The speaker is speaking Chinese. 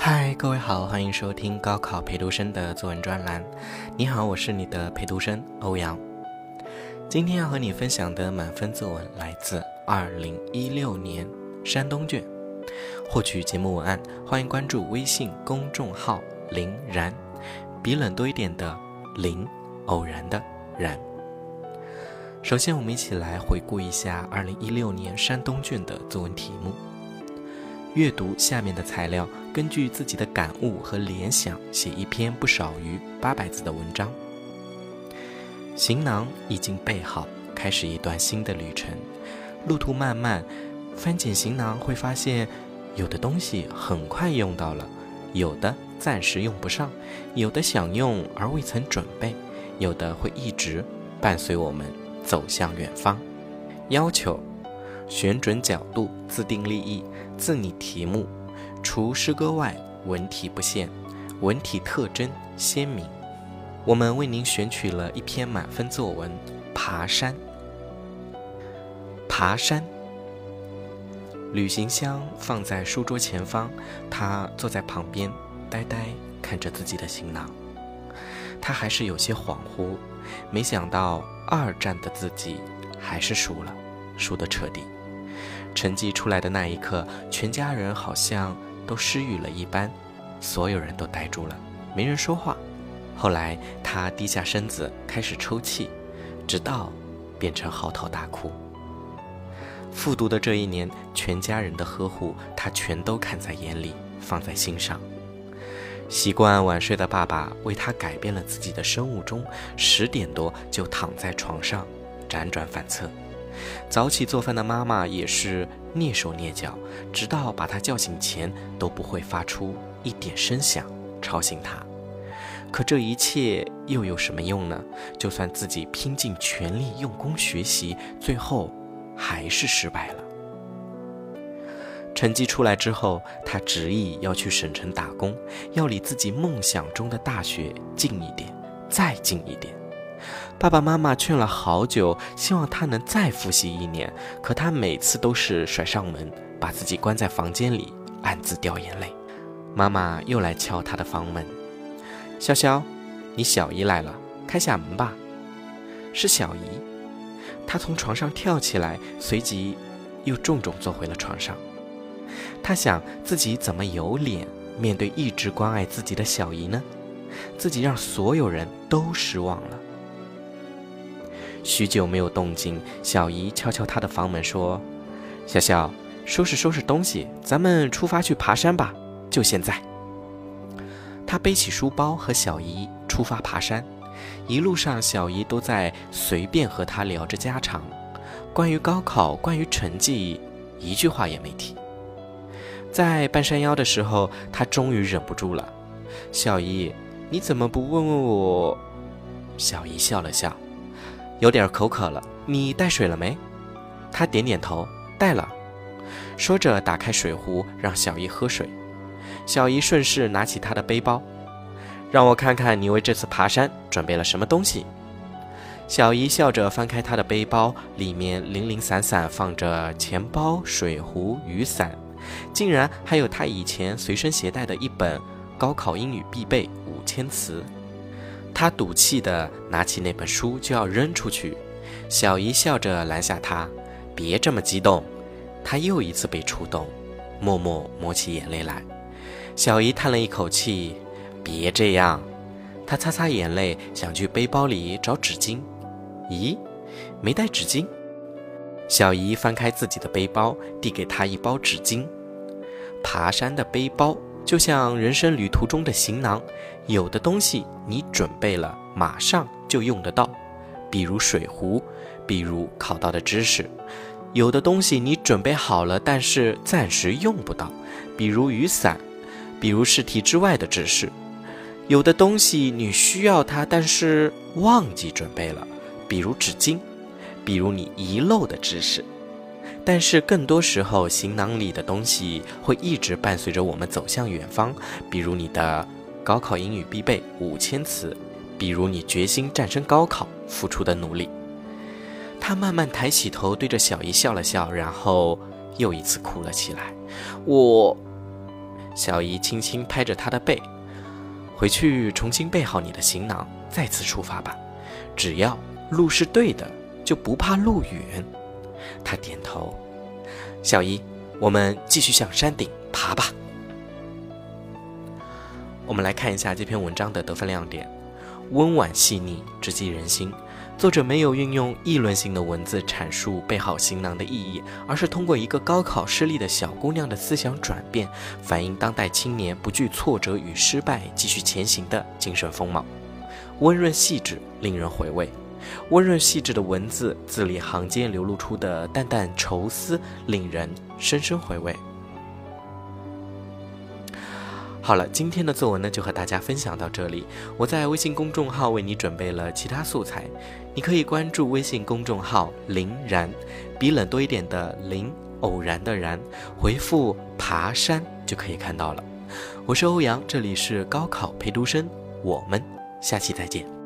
嗨，各位好，欢迎收听高考陪读生的作文专栏。你好，我是你的陪读生欧阳。今天要和你分享的满分作文来自二零一六年山东卷。获取节目文案，欢迎关注微信公众号“林然”，比冷多一点的林，偶然的然。首先，我们一起来回顾一下二零一六年山东卷的作文题目。阅读下面的材料，根据自己的感悟和联想，写一篇不少于八百字的文章。行囊已经备好，开始一段新的旅程。路途漫漫，翻检行囊会发现，有的东西很快用到了，有的暂时用不上，有的想用而未曾准备，有的会一直伴随我们。走向远方，要求选准角度，自定立意，自拟题目。除诗歌外，文体不限，文体特征鲜明。我们为您选取了一篇满分作文《爬山》。爬山，旅行箱放在书桌前方，他坐在旁边，呆呆看着自己的行囊。他还是有些恍惚，没想到。二战的自己还是输了，输得彻底。成绩出来的那一刻，全家人好像都失语了一般，所有人都呆住了，没人说话。后来他低下身子开始抽泣，直到变成嚎啕大哭。复读的这一年，全家人的呵护他全都看在眼里，放在心上。习惯晚睡的爸爸为他改变了自己的生物钟，十点多就躺在床上辗转反侧。早起做饭的妈妈也是蹑手蹑脚，直到把他叫醒前都不会发出一点声响吵醒他。可这一切又有什么用呢？就算自己拼尽全力用功学习，最后还是失败了。成绩出来之后，他执意要去省城打工，要离自己梦想中的大学近一点，再近一点。爸爸妈妈劝了好久，希望他能再复习一年，可他每次都是甩上门，把自己关在房间里，暗自掉眼泪。妈妈又来敲他的房门：“潇潇，你小姨来了，开下门吧。”是小姨。他从床上跳起来，随即又重重坐回了床上。他想自己怎么有脸面对一直关爱自己的小姨呢？自己让所有人都失望了。许久没有动静，小姨敲敲他的房门说：“笑笑，收拾收拾东西，咱们出发去爬山吧，就现在。”他背起书包和小姨出发爬山，一路上小姨都在随便和他聊着家常，关于高考，关于成绩，一句话也没提。在半山腰的时候，他终于忍不住了：“小姨，你怎么不问问我？”小姨笑了笑：“有点口渴了，你带水了没？”他点点头：“带了。”说着打开水壶让小姨喝水。小姨顺势拿起他的背包：“让我看看你为这次爬山准备了什么东西。”小姨笑着翻开他的背包，里面零零散散放着钱包、水壶、雨伞。竟然还有他以前随身携带的一本高考英语必备五千词，他赌气地拿起那本书就要扔出去，小姨笑着拦下他：“别这么激动。”他又一次被触动，默默抹起眼泪来。小姨叹了一口气：“别这样。”他擦擦眼泪，想去背包里找纸巾。咦，没带纸巾？小姨翻开自己的背包，递给他一包纸巾。爬山的背包就像人生旅途中的行囊，有的东西你准备了，马上就用得到，比如水壶，比如考到的知识；有的东西你准备好了，但是暂时用不到，比如雨伞，比如试题之外的知识；有的东西你需要它，但是忘记准备了，比如纸巾。比如你遗漏的知识，但是更多时候，行囊里的东西会一直伴随着我们走向远方。比如你的高考英语必备五千词，比如你决心战胜高考付出的努力。他慢慢抬起头，对着小姨笑了笑，然后又一次哭了起来。我，小姨轻轻拍着他的背：“回去重新备好你的行囊，再次出发吧。只要路是对的，就不怕路远。”他点头。小姨，我们继续向山顶爬吧。我们来看一下这篇文章的得分亮点：温婉细腻，直击人心。作者没有运用议论性的文字阐述备好行囊的意义，而是通过一个高考失利的小姑娘的思想转变，反映当代青年不惧挫折与失败、继续前行的精神风貌。温润细致，令人回味。温润细致的文字，字里行间流露出的淡淡愁思，令人深深回味。好了，今天的作文呢，就和大家分享到这里。我在微信公众号为你准备了其他素材，你可以关注微信公众号“林然”，比冷多一点的“林”，偶然的“然”，回复“爬山”就可以看到了。我是欧阳，这里是高考陪读生，我们下期再见。